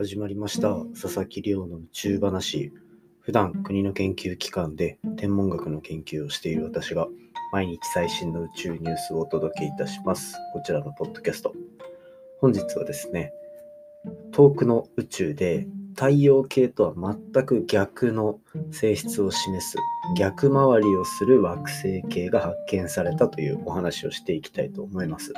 始まりました。佐々木亮の宇宙話。普段国の研究機関で天文学の研究をしている私が毎日最新の宇宙ニュースをお届けいたします。こちらのポッドキャスト。本日はですね遠くの宇宙で太陽系とは全く逆の性質を示す逆回りをする惑星系が発見されたというお話をしていきたいと思います。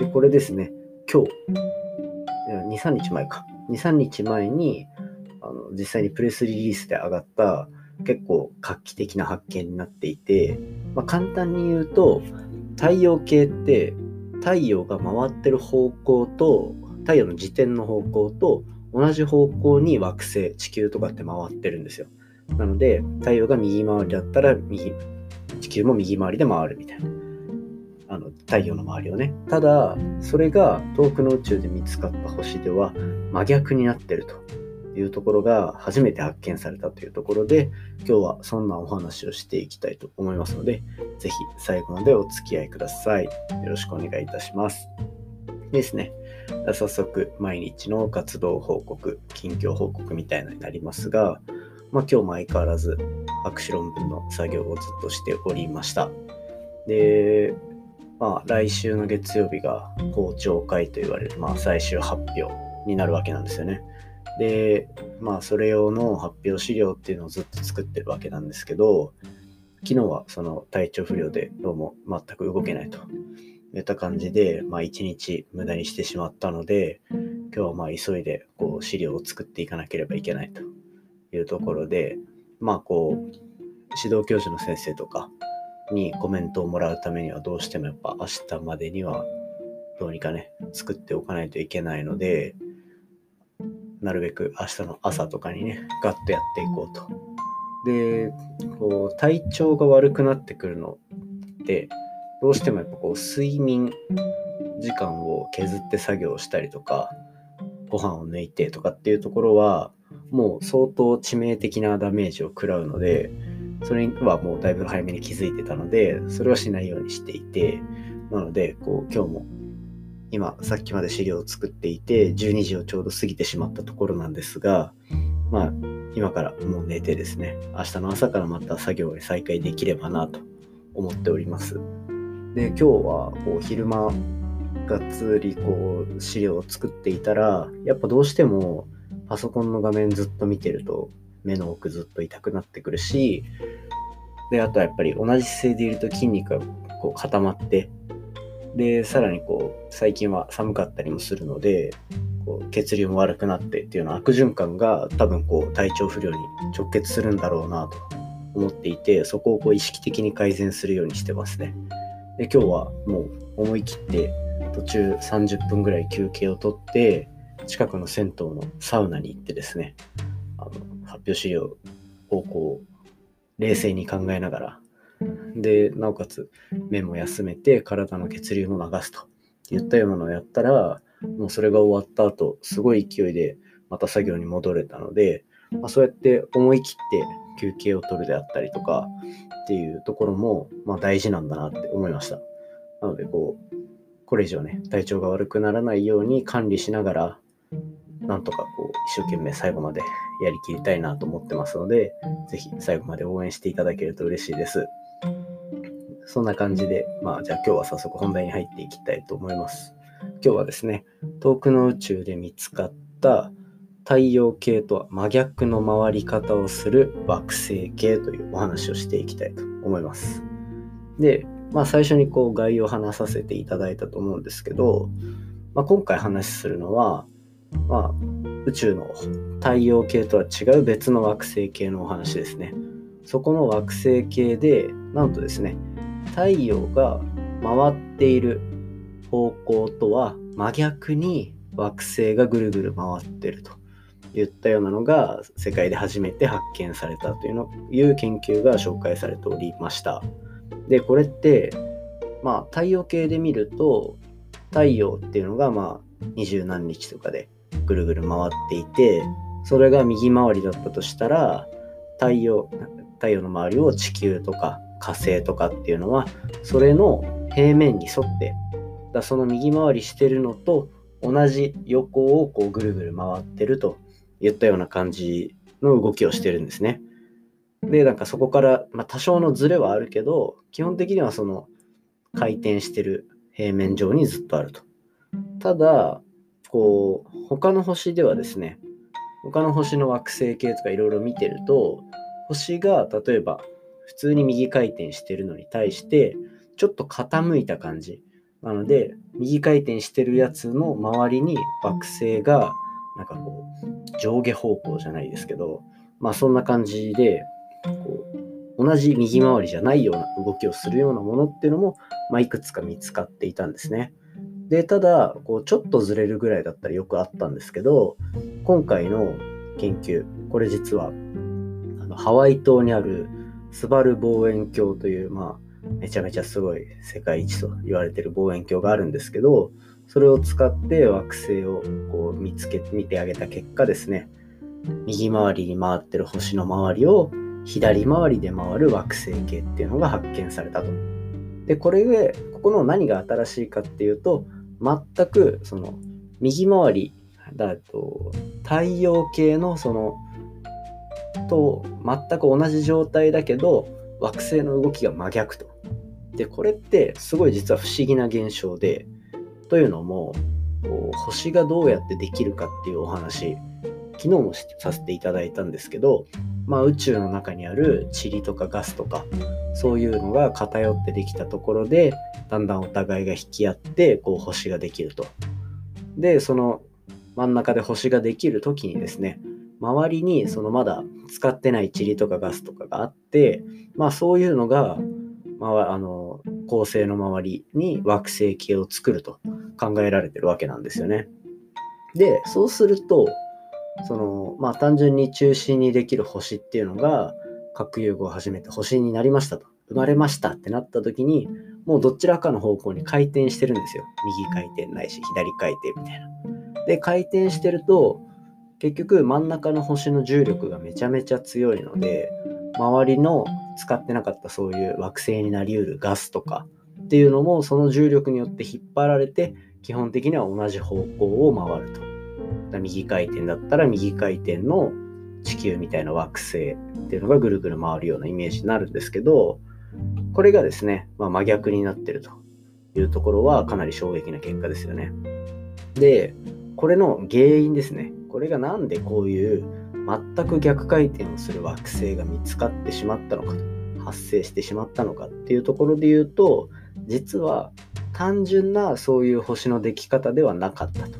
でこれですね今日2、3日前か。2、3日前に、あの実際にプレスリリースで上がった結構画期的な発見になっていて、まあ、簡単に言うと、太陽系って太陽が回ってる方向と太陽の自転の方向と同じ方向に惑星地球とかって回ってるんですよ。なので太陽が右回りだったら右地球も右回りで回るみたいな。あの太陽の周りをね。ただそれが遠くの宇宙で見つかった星では真逆になってるというところが初めて発見されたというところで今日はそんなお話をしていきたいと思いますので是非最後までお付き合いください。よろしくお願いいたします。ですね。早速毎日の活動報告近況報告みたいなになりますが、まあ、今日も相変わらず博士論文の作業をずっとしておりました。でまあ、来週の月曜日が公聴会と言われる、まあ、最終発表になるわけなんですよね。で、まあ、それ用の発表資料っていうのをずっと作ってるわけなんですけど、昨日はその体調不良でどうも全く動けないといった感じで、まあ、一日無駄にしてしまったので、今日はまあ急いでこう資料を作っていかなければいけないというところで、まあこう、指導教授の先生とか、にコメントをもらうためにはどうしてもやっぱ明日までにはどうにかね、作っておかないといけないので、なるべく明日の朝とかにね、ガッとやっていこうと。で、こう、体調が悪くなってくるのって、どうしてもやっぱこう、睡眠時間を削って作業したりとか、ご飯を抜いてとかっていうところは、もう相当致命的なダメージを食らうので、それはもうだいぶ早めに気づいてたので、それはしないようにしていて、なので、こう、今日も、今、さっきまで資料を作っていて、12時をちょうど過ぎてしまったところなんですが、まあ、今からもう寝てですね、明日の朝からまた作業を再開できればなと思っております。で、今日は、こう、昼間、がっつりこう資料を作っていたらやっぱどうしてもパソコンの画面ずっと見てると目の奥ずっと痛くなってくるし、で、あとはやっぱり同じ姿勢でいると筋肉がこう固まって、で、さらにこう、最近は寒かったりもするので、こう血流も悪くなってっていうような悪循環が多分こう体調不良に直結するんだろうなと思っていて、そこをこう意識的に改善するようにしてますね。で、今日はもう思い切って途中30分ぐらい休憩をとって、近くの銭湯のサウナに行ってですね、あの発表資料をこう冷静に考えながら。でなおかつ目も休めて体の血流も流すといったようなのをやったらもうそれが終わった後すごい勢いでまた作業に戻れたので、まあ、そうやって思い切って休憩を取るであったりとかっていうところも、まあ、大事なんだなって思いました。なのでこうこれ以上ね体調が悪くならないように管理しながらなんとかこう一生懸命最後までやりきりたいなと思ってますので、ぜひ最後まで応援していただけると嬉しいです。そんな感じで、まあじゃあ今日は早速本題に入っていきたいと思います。今日はですね、遠くの宇宙で見つかった太陽系とは真逆の回り方をする惑星系というお話をしていきたいと思います。で、まあ最初にこう概要を話させていただいたと思うんですけど、まあ、今回話するのは、まあ、宇宙の太陽系とは違う別の惑星系のお話ですね。そこの惑星系で、なんとですね、太陽が回っている方向とは真逆に惑星がぐるぐる回ってるといったようなのが世界で初めて発見されたというのいう研究が紹介されておりました。で、これって、まあ太陽系で見ると太陽っていうのがまあ二十何日とかでぐるぐる回っていてそれが右回りだったとしたら太陽太陽の周りを地球とか火星とかっていうのはそれの平面に沿ってだその右回りしてるのと同じ横をこうぐるぐる回ってるといったような感じの動きをしてるんですね。で、なんかそこから、まあ、多少のズレはあるけど、基本的にはその回転してる平面上にずっとあると。ただ、こう、他の星ではですね、他の星の惑星系とかいろいろ見てると、星が例えば普通に右回転してるのに対して、ちょっと傾いた感じ。なので、右回転してるやつの周りに惑星が、なんかこう、上下方向じゃないですけど、まあそんな感じで、こう同じ右回りじゃないような動きをするようなものっていうのも、まあ、いくつか見つかっていたんですね。で、ただ、こうちょっとずれるぐらいだったらよくあったんですけど、今回の研究、これ実は、あのハワイ島にあるスバル望遠鏡という、まあ、めちゃめちゃすごい世界一と言われてる望遠鏡があるんですけど、それを使って惑星をこう見つけて見てあげた結果ですね、右回りに回ってる星の周りを左回りで回る惑星系っていうのが発見されたと。で、これで、ここの何が新しいかっていうと、全くその右回りだと太陽系のそのと全く同じ状態だけど惑星の動きが真逆と。でこれってすごい実は不思議な現象でというのも星がどうやってできるかっていうお話昨日もさせていただいたんですけどまあ、宇宙の中にある塵とかガスとかそういうのが偏ってできたところでだんだんお互いが引き合ってこう星ができると。でその真ん中で星ができる時にですね周りにそのまだ使ってない塵とかガスとかがあってまあそういうのが、まあ、あの恒星の周りに惑星系を作ると考えられてるわけなんですよね。でそうするとその、まあ単純に中心にできる星っていうのが、核融合を始めて星になりましたと。生まれましたってなった時に、もうどちらかの方向に回転してるんですよ。右回転ないし、左回転みたいな。で、回転してると、結局真ん中の星の重力がめちゃめちゃ強いので、周りの使ってなかったそういう惑星になりうるガスとかっていうのもその重力によって引っ張られて基本的には同じ方向を回ると。右回転だったら右回転の地球みたいな惑星っていうのがぐるぐる回るようなイメージになるんですけど、これがですね、まあ、真逆になってるというところはかなり衝撃な結果ですよね。で、これの原因ですね。これがなんでこういう全く逆回転をする惑星が見つかってしまったのかと、発生してしまったのかっていうところで言うと、実は単純なそういう星の出来方ではなかったと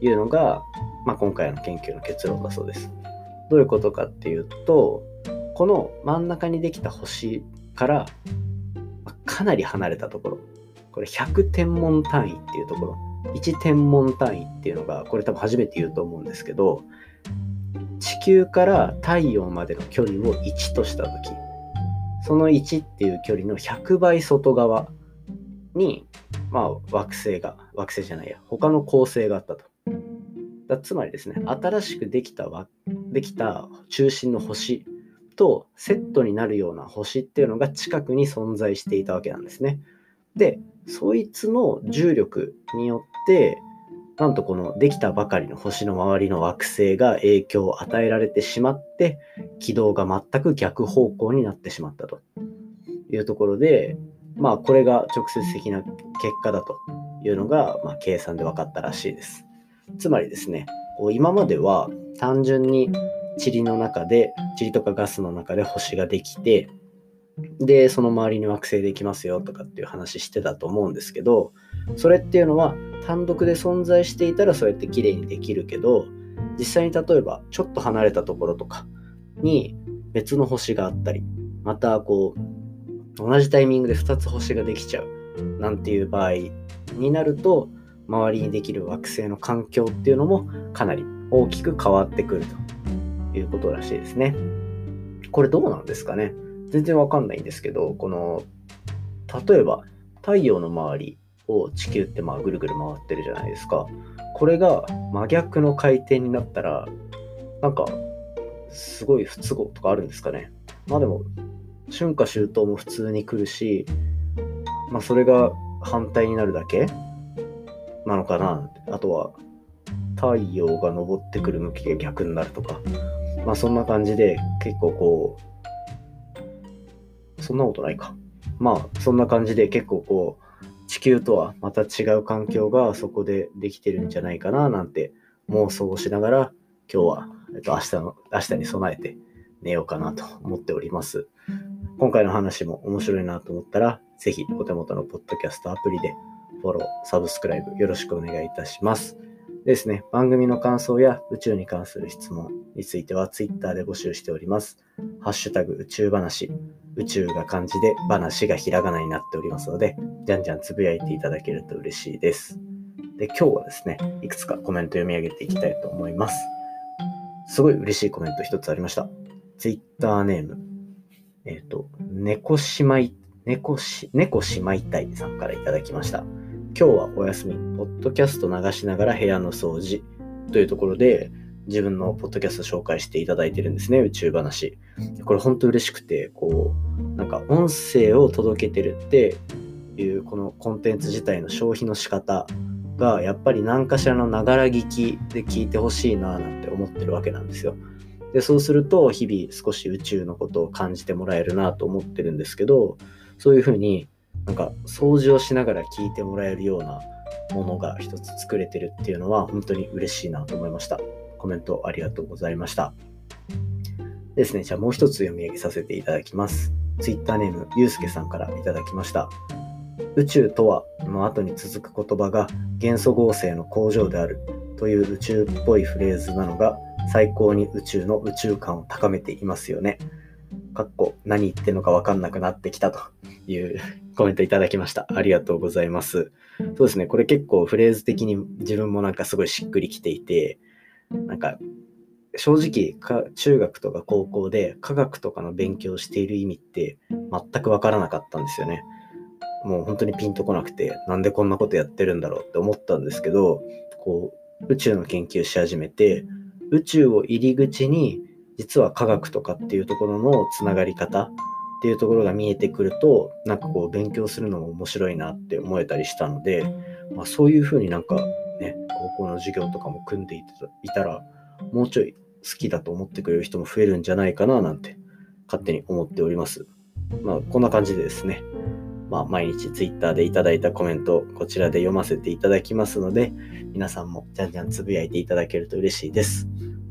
いうのがまあ、今回の研究の結論だそうです。どういうことかっていうと、この真ん中にできた星からかなり離れたところ、これ100天文単位っていうところ、1天文単位っていうのが、これ多分初めて言うと思うんですけど、地球から太陽までの距離を1としたとき、その1っていう距離の100倍外側に、まあ、惑星が、惑星じゃないや、他の恒星があったと。だつまりですね、新しくできたできた中心の星とセットになるような星っていうのが近くに存在していたわけなんですね。で、そいつの重力によって、なんとこのできたばかりの星の周りの惑星が影響を与えられてしまって、軌道が全く逆方向になってしまったというところで、まあこれが直接的な結果だというのが、まあ、計算で分かったらしいです。つまりですね、こう今までは単純に塵の中で、塵とかガスの中で星ができて、で、その周りに惑星できますよとかっていう話してたと思うんですけど、それっていうのは単独で存在していたらそうやって綺麗にできるけど、実際に例えばちょっと離れたところとかに別の星があったり、またこう、同じタイミングで2つ星ができちゃうなんていう場合になると、周りにできる惑星の環境っていうのもかなり大きく変わってくるということらしいですね。これどうなんですかね？全然わかんないんですけど、この、例えば太陽の周りを地球ってまあぐるぐる回ってるじゃないですか。これが真逆の回転になったら、なんか、すごい不都合とかあるんですかね？まあでも、春夏秋冬も普通に来るし、まあそれが反対になるだけなのかなあとは太陽が昇ってくる向きが逆になるとか、まあそんな感じで結構こう、そんなことないか。まあそんな感じで結構こう、地球とはまた違う環境がそこでできてるんじゃないかななんて妄想をしながら今日は、えっと、明日の、明日に備えて寝ようかなと思っております。今回の話も面白いなと思ったら、ぜひお手元のポッドキャストアプリでフォロー、サブスクライブよろしくお願いいたします。ですね、番組の感想や宇宙に関する質問については Twitter で募集しております。ハッシュタグ宇宙話、宇宙が漢字で話がひらがなになっておりますので、じゃんじゃんつぶやいていただけると嬉しいです。で、今日はですね、いくつかコメント読み上げていきたいと思います。すごい嬉しいコメント一つありました。Twitter ネーム、えっ、ー、と、猫しまい、猫し、猫しまいたいさんからいただきました。今日はお休み、ポッドキャスト流しながら部屋の掃除というところで、自分のポッドキャスト紹介していただいてるんですね、宇宙話。これ本当嬉しくて、こう、なんか音声を届けてるっていうこのコンテンツ自体の消費の仕方がやっぱり何かしらのながら聞きで聞いてほしいななんて思ってるわけなんですよ。で、そうすると日々少し宇宙のことを感じてもらえるなと思ってるんですけど、そういうふうになんか掃除をしながら聞いてもらえるようなものが一つ作れてるっていうのは本当に嬉しいなと思いました。コメントありがとうございました。ですね、じゃあもう一つ読み上げさせていただきます。Twitter ネームゆうすけさんからいただきました。宇宙とはの後に続く言葉が元素合成の工場であるという宇宙っぽいフレーズなのが最高に宇宙の宇宙観を高めていますよね。かっこ何言ってんのかわかんなくなってきたというコメントいただきました。ありがとうございます。そうですね、これ結構フレーズ的に自分もなんかすごいしっくりきていて、なんか正直か中学とか高校で科学とかの勉強をしている意味って全くわからなかったんですよね。もう本当にピンとこなくて、なんでこんなことやってるんだろうって思ったんですけど、こう、宇宙の研究し始めて、宇宙を入り口に、実は科学とかっていうところのつながり方っていうところが見えてくると、なんかこう、勉強するのも面白いなって思えたりしたので、まあ、そういうふうになんかね、高校の授業とかも組んでいたら、もうちょい好きだと思ってくれる人も増えるんじゃないかななんて勝手に思っております。まあ、こんな感じでですね、まあ、毎日 Twitter でいただいたコメントをこちらで読ませていただきますので、皆さんもじゃんじゃんつぶやいていただけると嬉しいです。